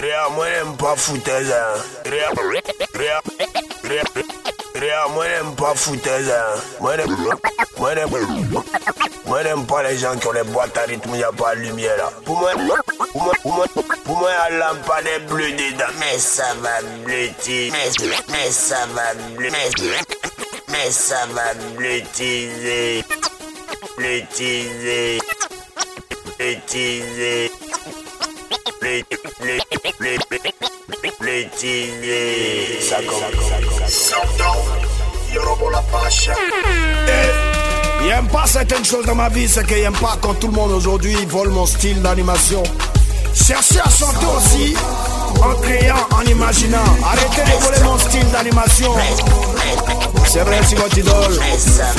Réa, moi j'aime pas foutaise. Réa, Réa, Réa, Réa, moi j'aime pas foutaise. Moi j'aime, moi j'aime, moi j'aime pas les gens qui ont les boîtes à rythme, y a pas de lumière là. Pour moi, pour moi, pour moi, pour moi, la lampe est bleue dedans. Mais ça va bleutir, mais, mais ça va bleu, mais, mais ça va bleutiser, bleutiser. Ça Il n'aime pas certaines choses dans ma vie, c'est qu'il n'aime pas quand tout le monde aujourd'hui vole mon style d'animation. Cherchez à chanter aussi en créant, en imaginant. Arrêtez de voler mon style d'animation. C'est vrai, c'est votre idole,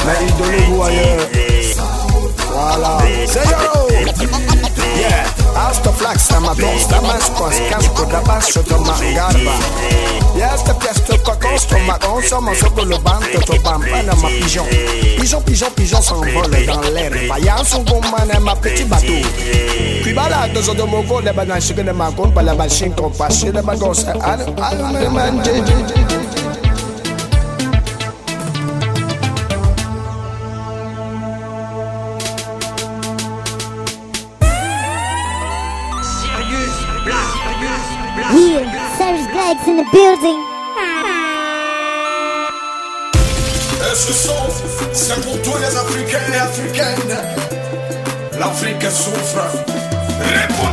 mais idolez-vous ailleurs. Voilà. C'est Yeah. Hasta flax, ma tosta, mas cos, casco da baixo do garba. E esta pièce cocos, ton magon, somos sobre le banco, to pigeon. Pigeon, pigeon, pigeon s'envole dans l'air. Ma bateau. De mon de la passe, les bagos, al, al, al, man, Alex in the building. Son, c'est pour tous les Africains et Africaines L'Afrique souffre. Répondez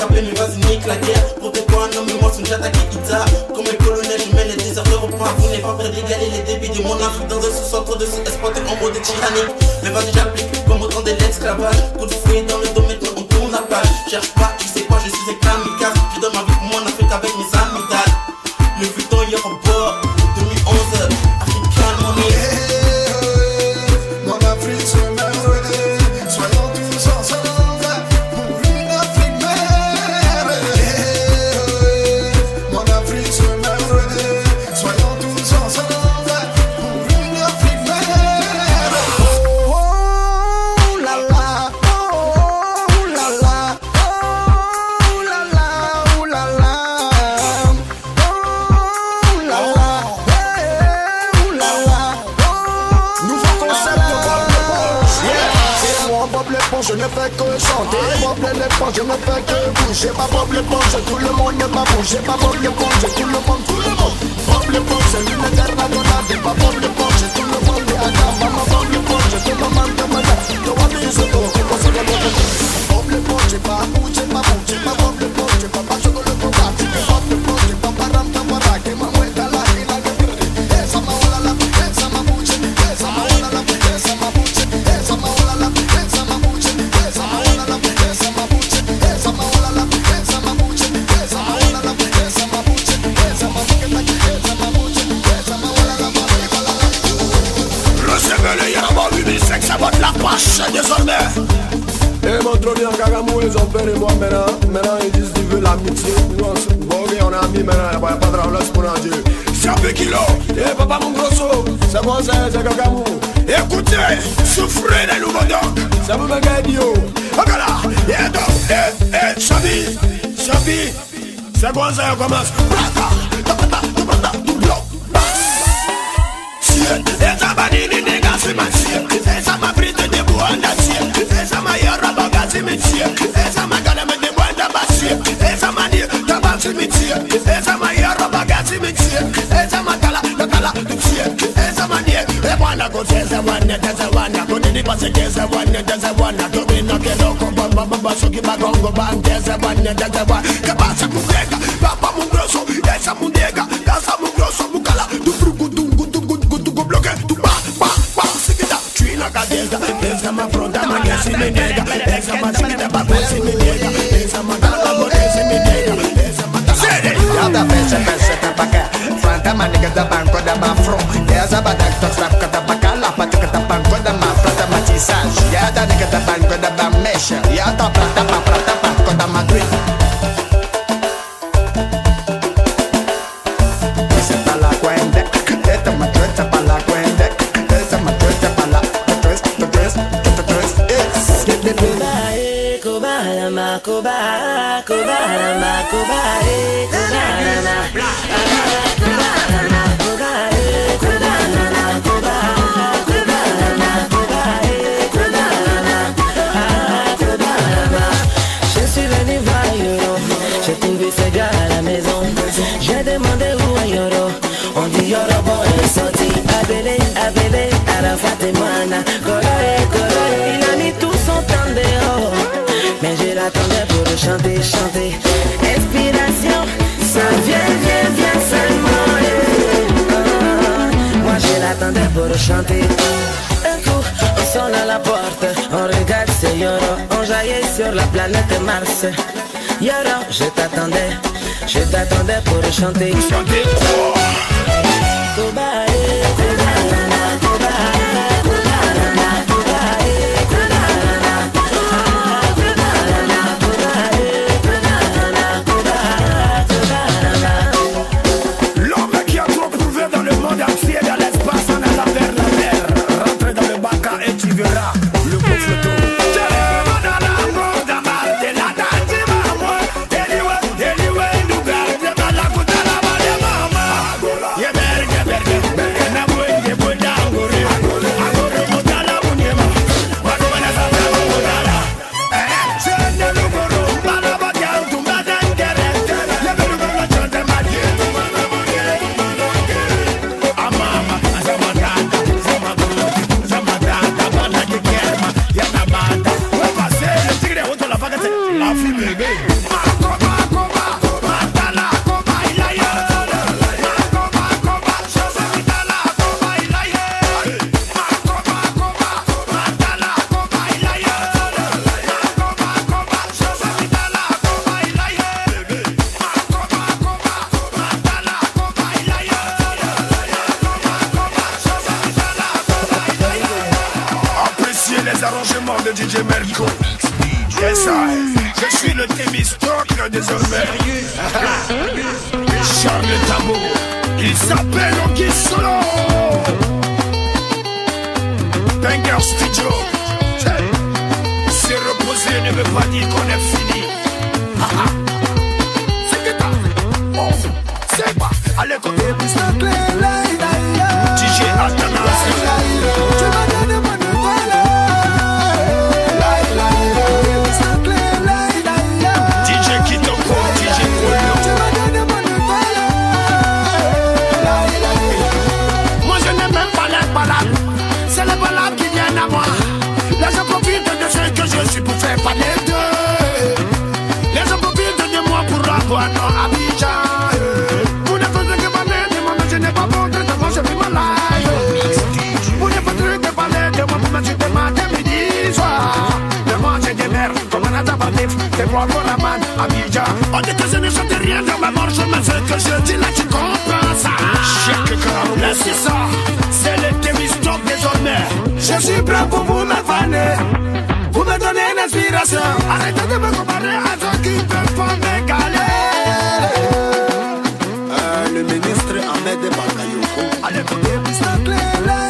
attraper, mais vas-y, nique la guerre. Protège-toi, non, mais moi, son j'attaque et guitare. Comme un colonel, je mène les déserteurs au point. Vous n'êtes pas prêt régaler les débits de mon Afrique dans un sous-centre de cet exploité en mode tyrannique. Mais vas-y, j'applique comme autant de l'esclavage. Coup de fouet dans sabote la poche désormais. Et mon trône en Kagamou, ils ont peur de moi maintenant. Maintenant, ils disent qu'ils veulent l'amitié. Nous, on se on est amis maintenant. Y'a pas de tremblant, pour un dieu. C'est un peu kilo. Et papa, mon grosso, c'est bon, c'est Kagamou. Écoutez, souffrez des nouveaux dogs. Ça vous met idiot. Voilà, et donc, et, et, Chabi, Chabi, c'est bon, ça commence. Brata, tapata, tapata, doublon. Siet, et tabanini, négasi, masi les dégâts, c'est ma chien. Et ça m'a pris de debout en acier. Et ça m'a y'a rabaga, c'est mes chiens. Et ça m'a galé, mais des bois d'abassier. Et ça m'a dit, tabac, c'est mes chiens. Et ça m'a y'a rabaga, c'est mes chiens. Et ça m'a gala, le gala, le chien. Et ça m'a dit, et voilà, go, c'est ça, one, c'est ça, one. Go, dit, parce que c'est one, c'est ça, one. To be no que no, con bomba, bomba, so que bagongo, ban, c'est ça, one, c'est ça, one. Que pasa, mujeca, papa, mon grosso. Et ça, nega, pensa ma pronta, mas desce me nega, pensa uma chiquita, bagunça me nega, pensa uma gata, bagunça me nega, pensa uma gata. Yada pensa, pensa, tapaca, fronta, ma nega da banco da ma mafro, deza badak, tos rap, catapaca, lapa, tica, tapanco da ma, pro da ma mafra, tamatizage, yada nega da banco da bamesha, da prata, pa Kobalama, koba, koba, eh, kobalama, kobalama, koba, eh, kobalama, koba, kobalama, koba, eh, kobalama, ah, kobalama. Je suis venu voir Yoro, j'ai trouvé ce gars à la maison. J'ai demandé où est Yoro, on dit Yoro bon est sorti. Abélé, Abélé, Arafat et Moana, L'attendais pour le chanter, chanter. Inspiration, ça vient, vient, vient seulement. Ah, Moi je l'attendais pour le chanter. Un coup, on sonne à la porte, on regarde c'est Yoro, on jaillit sur la planète Mars. Yoro, je t'attendais, je t'attendais pour le chanter. Koba, On dit que je ne chante rien dans ma mort, je me veux que je dis là, tu comprends ça. Chaque corps, là, c'est ça. C'est le Kevistock désormais. Je suis prêt pour vous m'avaner. Vous me donnez une inspiration. Arrêtez de me comparer à ceux qui peuvent pas me galer. Euh, le ministre Ahmed Bakayoko. Allez, pour des pistes.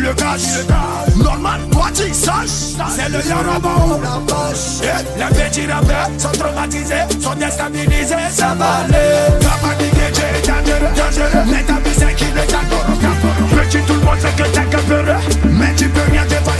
le caches. Normal, toi tu saches, c'est le Yarabao. Les petits rappeurs sont traumatisés, sont déstabilisés. Ça va aller. Va paniquer, j'ai dangereux, dangereux. L'état qui le Petit tout le monde sait que t'es qu'un Mais tu peux rien défendre.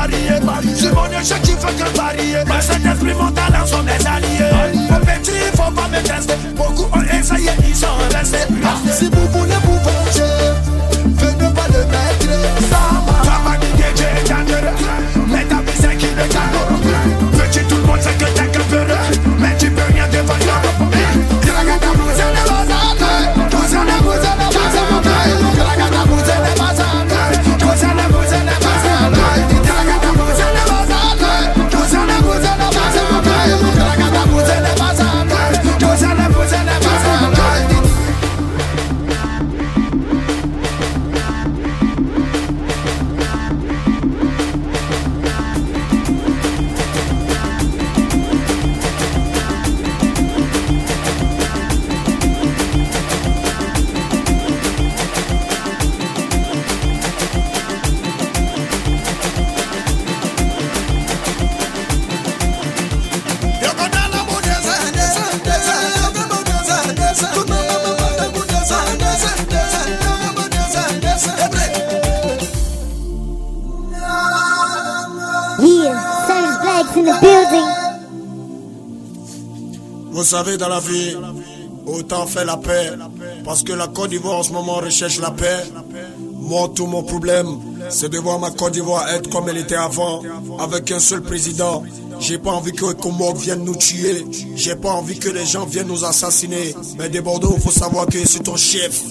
varié C'est mon objectif que varié. Mais cet esprit mon talent sont mes alliés. Faut petit, faut pas me tester. Beaucoup ont essayé, ils sont ah, restés Si vous voulez vous venger Venez pas le mettre. Ça m'a dit que Vous savez, dans la vie, autant faire la paix. Parce que la Côte d'Ivoire en ce moment recherche la paix. Moi, tout mon problème, c'est de voir ma Côte d'Ivoire être comme elle était avant, avec un seul président. J'ai pas envie que Comore vienne nous tuer. J'ai pas envie que les gens viennent nous assassiner. Mais des Bordeaux, faut savoir que c'est ton chef.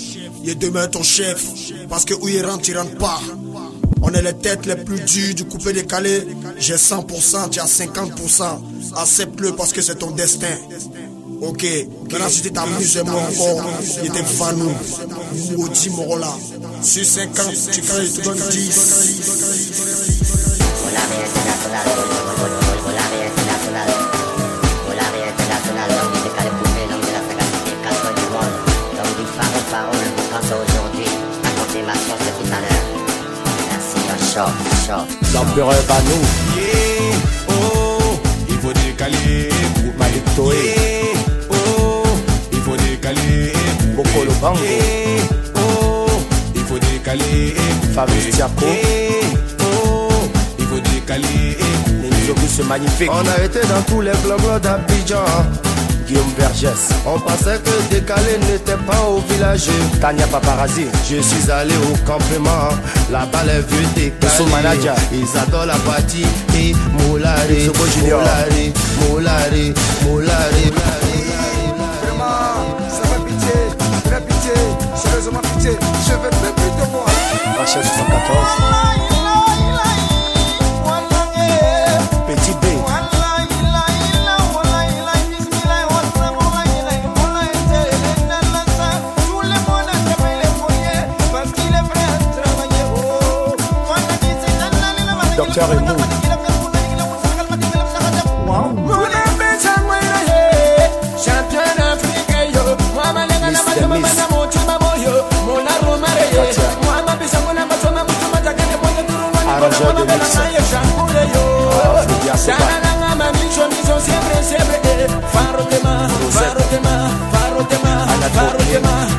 Il est demain ton chef. Parce que où il rentre, il rentre pas. On est les têtes les plus dures du coupé décalé. J'ai 100%, tu as 50%. Accepte-le parce que c'est ton destin. Ok, maintenant si tu t'amuses moi encore, il était fanou. Maudit Morola. Sur 50, tu fais, tu donnes 10. Volare international, vol- volare international. Volare international, langue musicale pouvée, langue de la sagacité, quatre du monde. Langue du phare, parole, pense aujourd'hui. Raconter ma chance de tout à l'heure. Merci, un chaud, chaud. L'empereur Banou, Yeah, oh, il faut décaler. Malik Toé, Coco Lobango, Yeah, oh, il faut décaler. Fabrice Diaco, Yeah, oh, il faut décaler. les Misobus magnifiques, On a été dans tous les blogs d'Abidjan. Guillaume Vergès, On pensait que décalé n'était pas au village. Tania Paparazzi, Je suis allé au campement, là-bas les vieux décalés. Ils adorent la partie et Moulari. Moulari, Moulari, Moulari. Sérieusement pitié. Je veux plus de moi. Rachel 74, Petit B, Docteur Yo te. Yo siempre, siempre. Farro tema, farro tema, farro tema, farro tema.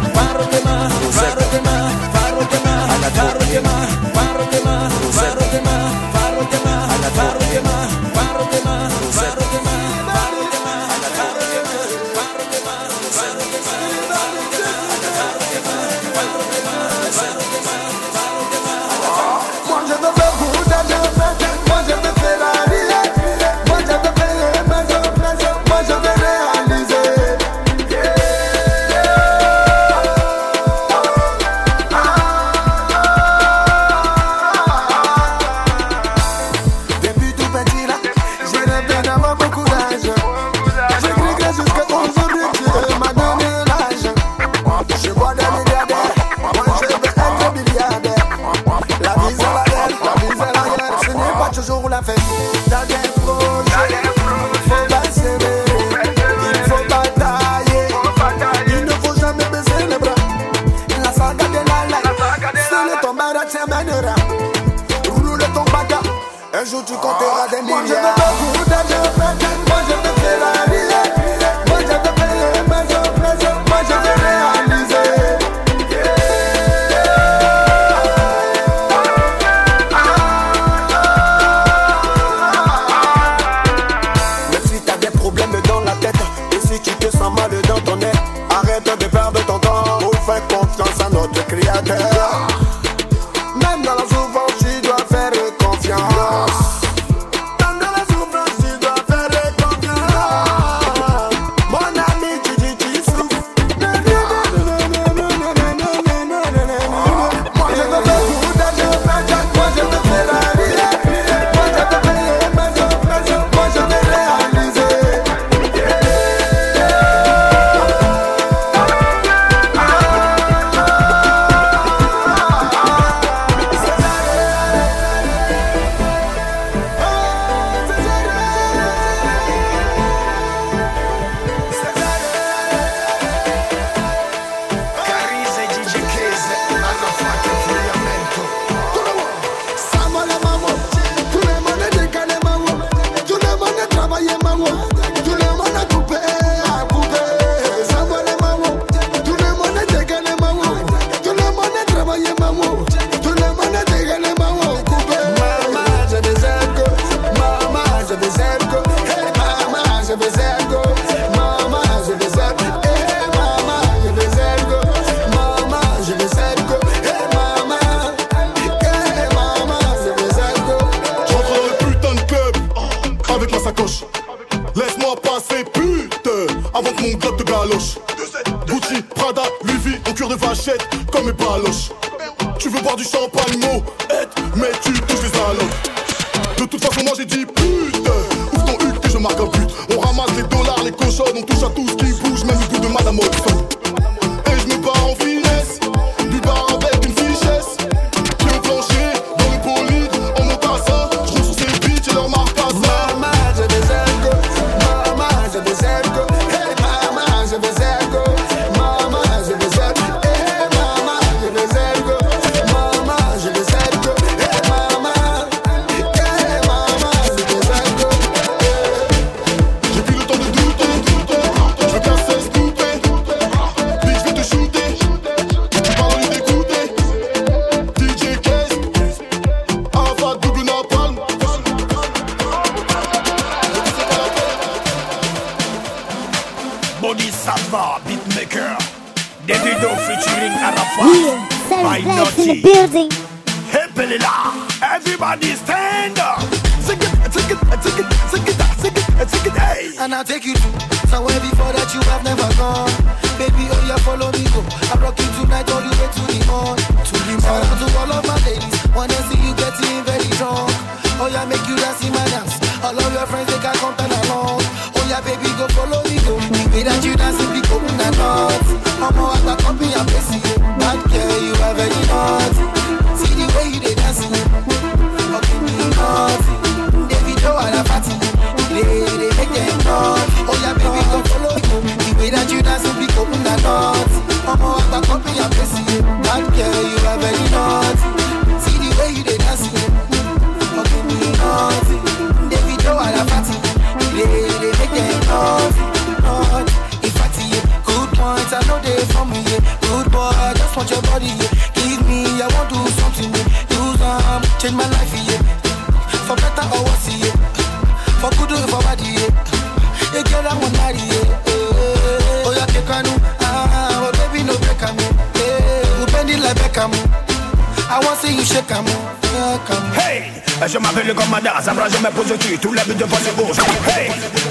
shake and move, shake and move. Hey, je m'appelle comme madame, ça je me pose dessus, tous les buts de face gauche. Hey,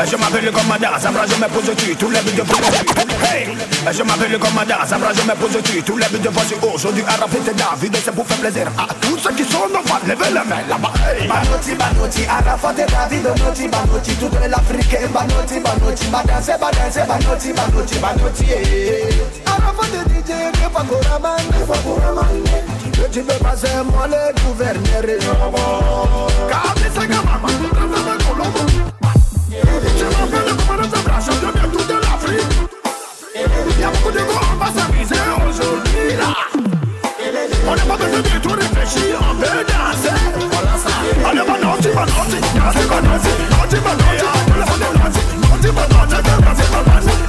je m'appelle comme madame, ça je me pose dessus, tous les buts de face gauche. Hey, je m'appelle comme madame, ça je me pose dessus, tous les buts de face gauche. Aujourd'hui, à la fête David, c'est pour faire plaisir à tous ceux qui sont en face. Levez la main là-bas. Hey. Banoti, banoti, à la fête David, banoti, banoti, tout l'Afrique, banoti, banoti, badanse, badanse, banoti, banoti, banoti. À eh, la eh, eh. fête DJ, Fagora Mande, Fagora Mande. Eu tive fazer mole gouverneur novo Cabeça que mama, tratava com lobo E te mafele com manos abraço, eu me tudo na frente E a pouco de gol, passa a visão, aujourd'hui là On n'a pas besoin de tout réfléchir, on peut danser Allez, va danser, va danser, danser, va danser Danser, va danser, va danser, danser, va danser, danser, va danser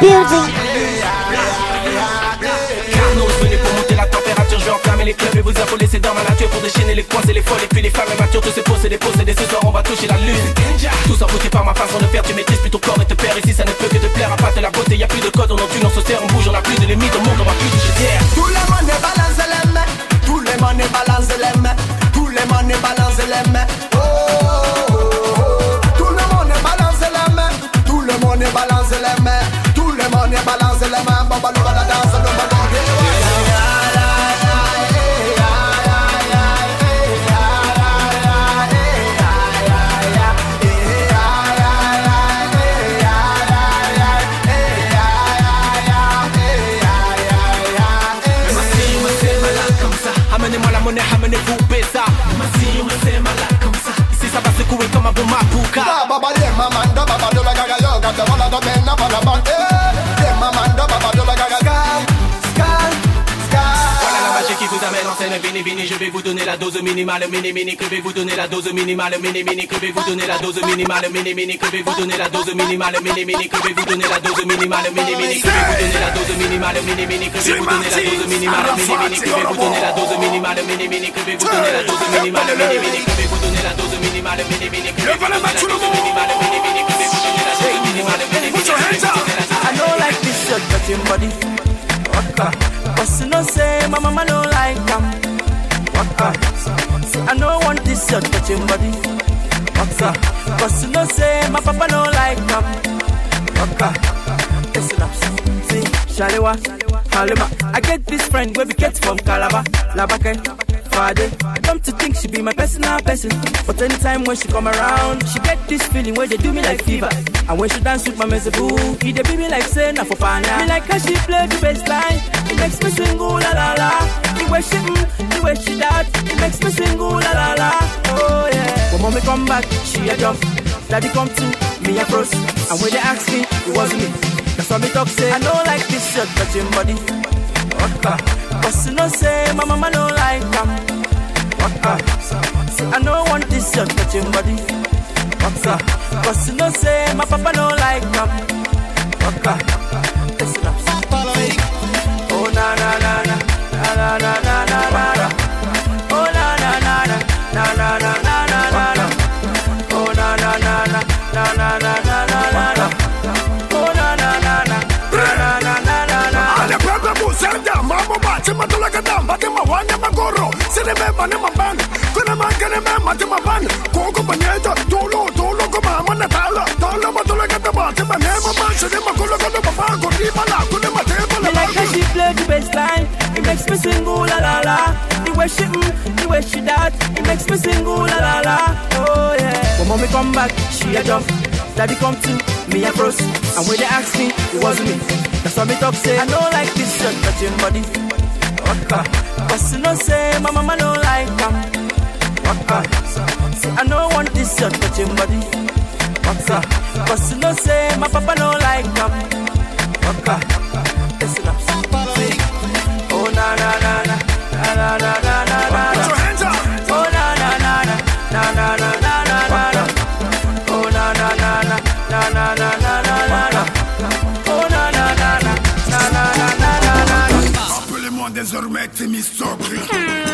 building. Venez pour monter la température, je vais enflammer les clubs et vous affoler, c'est dans ma nature pour déchaîner les coins et les folles et puis les femmes matures, tous ces posés, des posés, des ce soir on va toucher la lune. Tous emboutés par ma façon de faire, tu maîtrises plus ton corps et te perds ici, ça ne peut que te plaire, à part de la beauté, y a plus de code, on en tue, on se serre, on bouge, on a plus de limites, au monde, on va plus toucher terre. Tout le monde balance les mains, tout le monde balance les mains, tout le monde balance les mains. Oh, oh, oh. Tout le monde balance les mains, tout le monde balance les mains, Donne balance les mains, baba nous la danse, on Baba, baba, de la gaga, de baba, voilà la magie qui vous amène en scène, vini, je vais vous donner la dose minimale, mini, mini, que vais vous donner la dose minimale, mini, mini, que vais vous donner la dose minimale, mini, mini, que vais vous donner la dose minimale, mini, mini, que vais vous donner la dose minimale, mini, mini, que vais vous donner la dose minimale, mini, mini, que vais vous donner la dose minimale, mini, mini, que vais vous donner la dose minimale, mini, mini, que vais vous donner la dose minimale, mini, mini, que vais vous donner la dose minimale, mini, mini, que vais vous donner la dose minimale, mini, mini, que vais vous donner la dose minimale, mini, mini, que vais vous donner la dose minimale, mini, mini, que vais vous donner la dose minimale, mini, shirt touching body. Waka. But you know say my mama don't like them. Waka. I don't want this touching body. Waka. But you know say my papa don't like them. Waka. Listen up. See, Shalewa, Halima. I get this friend where we get from Calabar, Labake. Friday. Come to think she be my personal person. But anytime when she come around, she get this feeling where they do me like fever. And when she dance with my mezeboo, he they be me like say na for pana. Me like how she play the bass line. It makes me sing ooh la la la. The way she mm, the way she that, it makes me sing ooh la la la. Oh yeah. When mommy come back, she a jump. Daddy come to me a froze. And when they ask me, it wasn't me. That's why me talk say I don't like this shirt touching body. Waka. But you know say my mama don't like them. Waka. See I don't want this shirt touching body. Waka. But you know say my papa don't like them. Waka. Magoro, sene me mane mabane, kuna mangane me mate mabane, koko banyeta, tolo tolo koma mana tala, tala matula kadam, bate mane mabane, sene makula kadam, baba kodi mala, kuna mate Me mala. like how she play the bass line. It makes me sing ooh la la la. The way she mm, the way she that, it makes me sing ooh la la la. Oh yeah. When mommy come back, she a jump. Daddy come to me a froze. And when they ask me, it wasn't me. That's why me talk say I don't like this shirt touching body. Waka. Cause you know say my mama no like him. Waka. Say I no want this your touching body. Waka. Cause you know say my papa no like him. Waka. Listen up. Oh na na na na na na na. Make me sopra.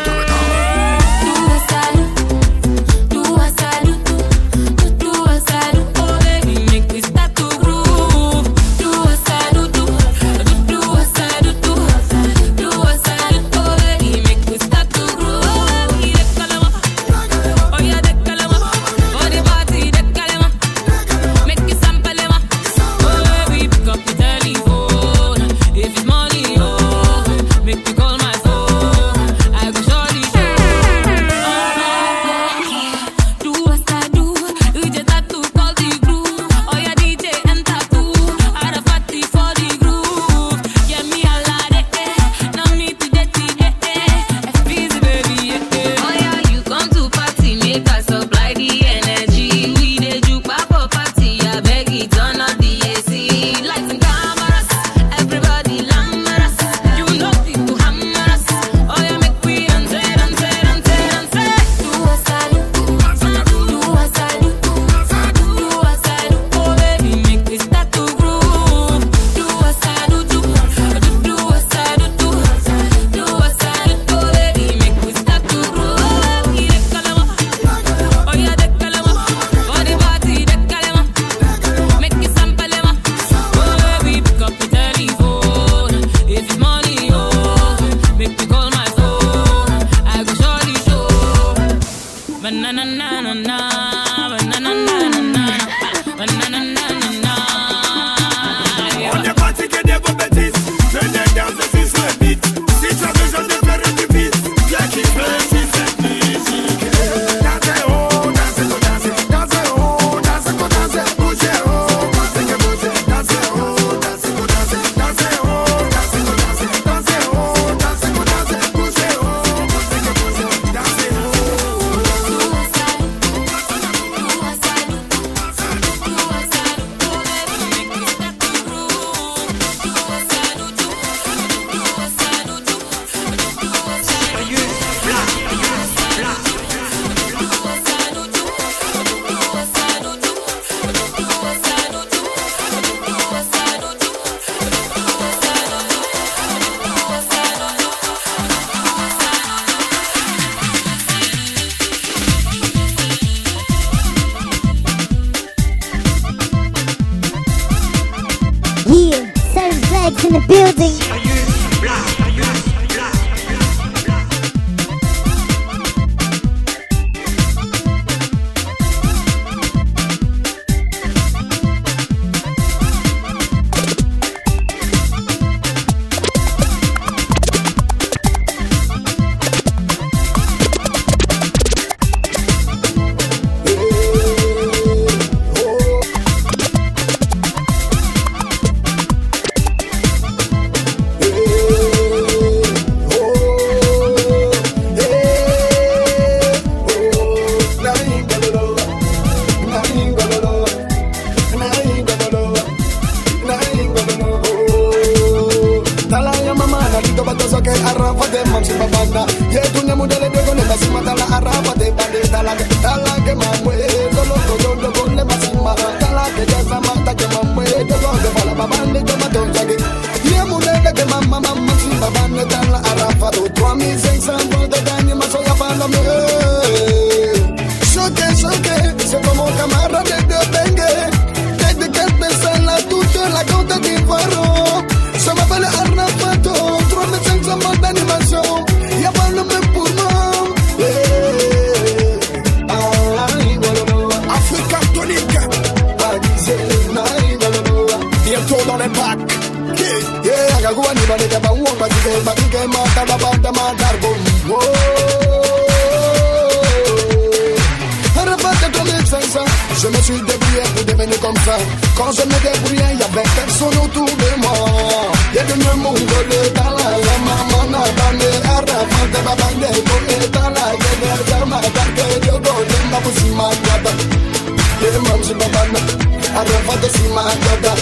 my brother.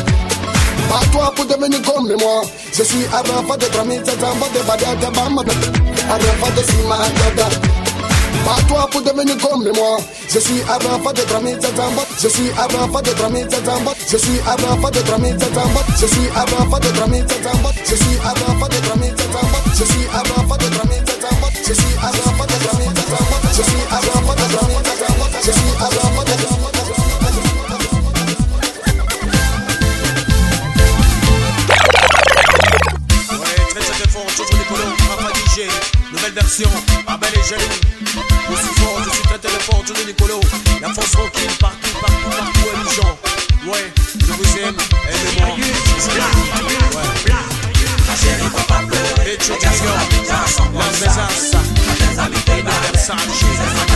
À toi pour devenir comme moi, je suis Arafa de Tramit, Zamba de Badia de Bamba, Arafa de Sima Dada. À toi pour devenir comme moi, je suis Arafa de Tramit, Zamba, je suis Arafa de Tramit, Zamba, je suis Arafa de Tramit, Zamba, je suis Arafa de Tramit, Zamba, je suis Arafa de Tramit, Zamba, je suis Arafa de Tramit, Zamba, je suis Arafa Je suis fort, je suis très très fort, Nicolo. La force tranquille, partout, partout, partout, à Lujan. Ouais, je vous aime, aimez-moi. Ouais. Ma chérie, faut pas pleurer. Et tu dis, yo, la la mesace, la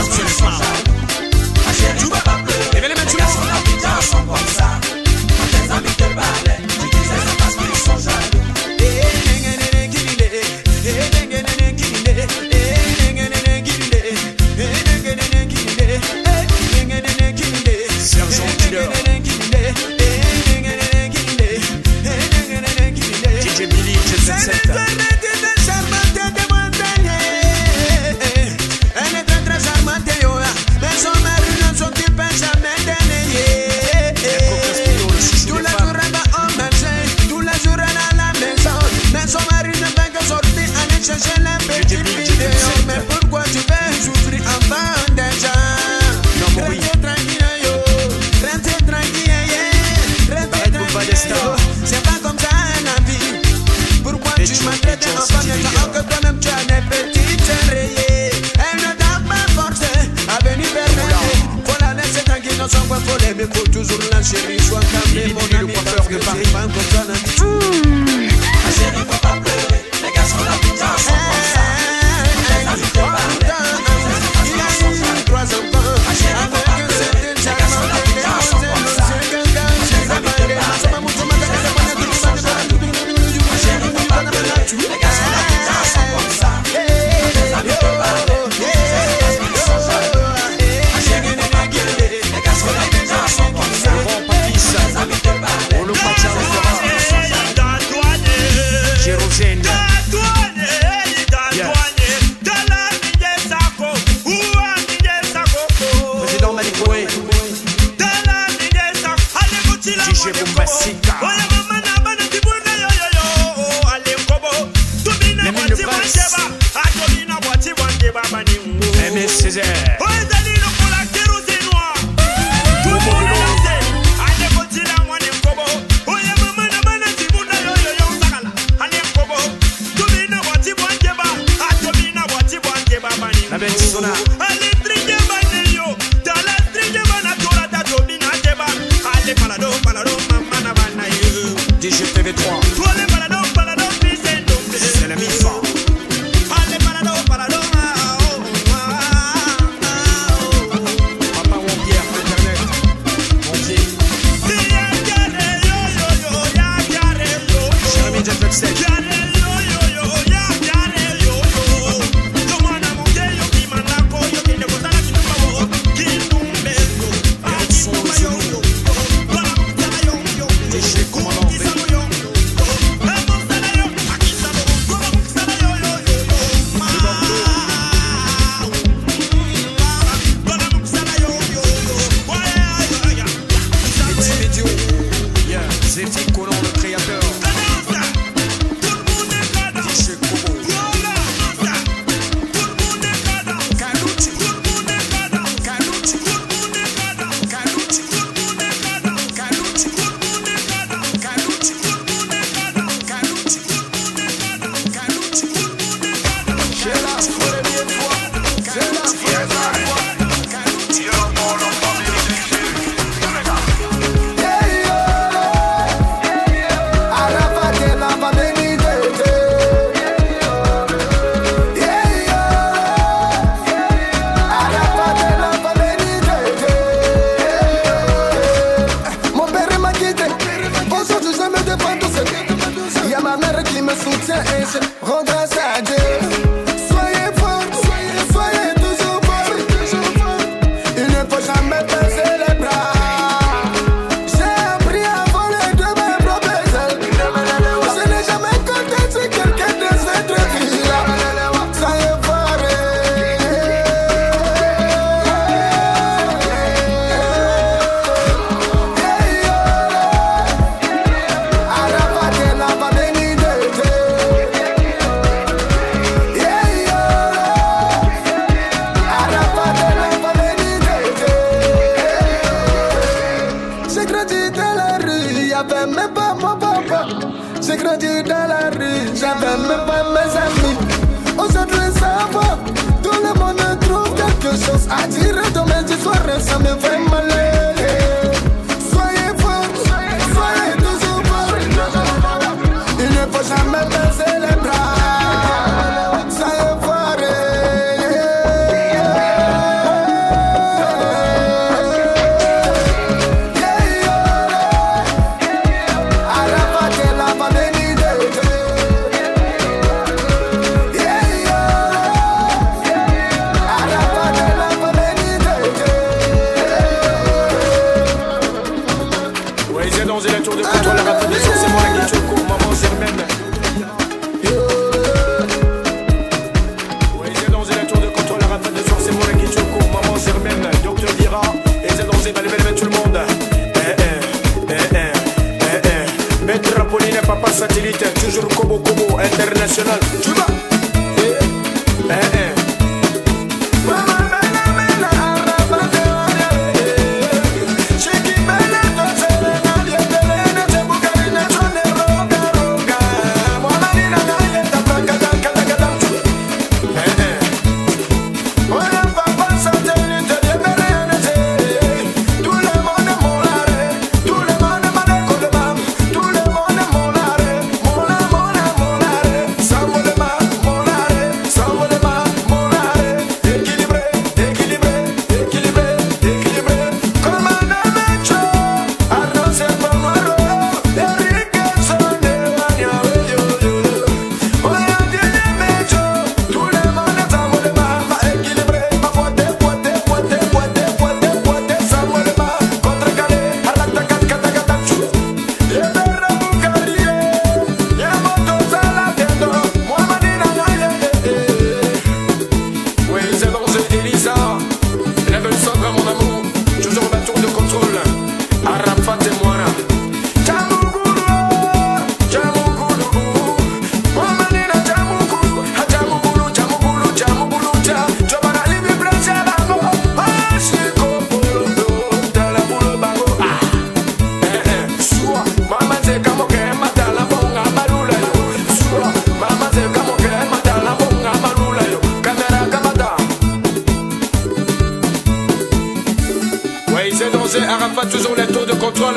disait danser Arafat toujours les tours de contrôle.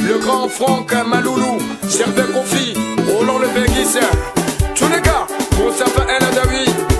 Le grand Franck Maloulou, Gervais Confi, Roland le Béguis. Tous les gars, Moussa Fahel Adawi.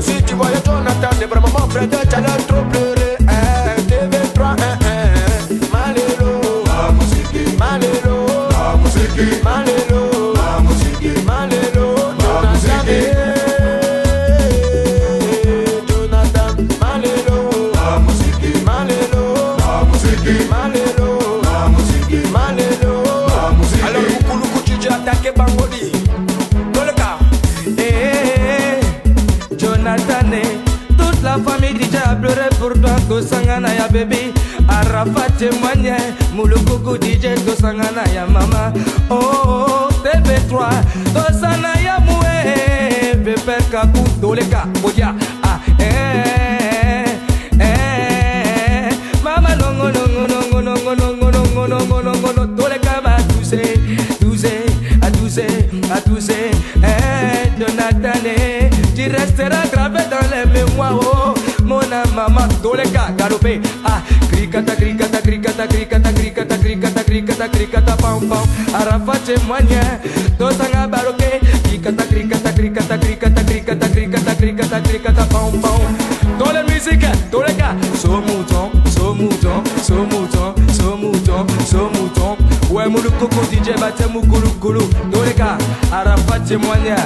Cause if tosangana ya bebi. Arafa témoigne mulukuku dj tosangana ya mama. Oo oh, oh, tv3 tosana ya mue peper kaku toleka kodia Ah, cricata, cricata, cricata, cricata, cricata, cricata, cricata, cricata, pão, pão. Na baroque. Cricata, cricata, cricata, cricata, cricata, cricata, cricata, cricata, pão, pão. Dans la musique, dans les so mouton, so mouton, so mouton, so mouton, so mouton. Ouais, mon coco DJ batte mon goulou goulou. Dans les gars, Arafate manhã.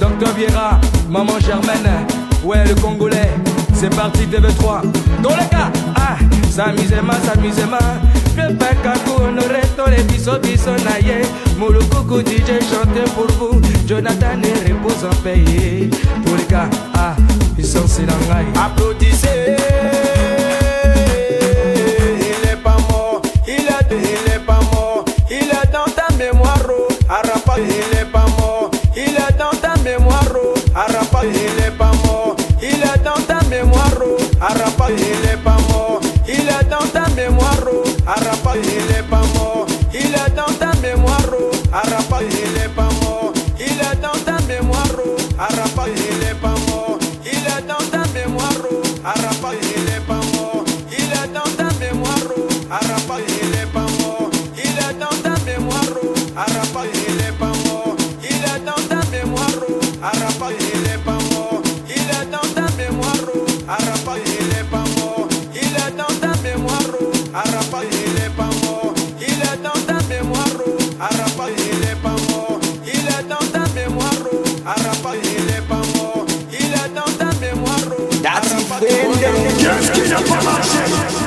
Docteur Viera, maman Germaine. Ouais, le Congolais. C'est parti TV3 Dans le cas Ah S'amuser ma s'amuser ma. Le pakaku Noreto les biso biso naye Moulou coucou DJ chante pour vous. Jonathan est repose en paix Tous les gars Ah Ils sont c'est Applaudissez. escapamos. Just get up on my shit.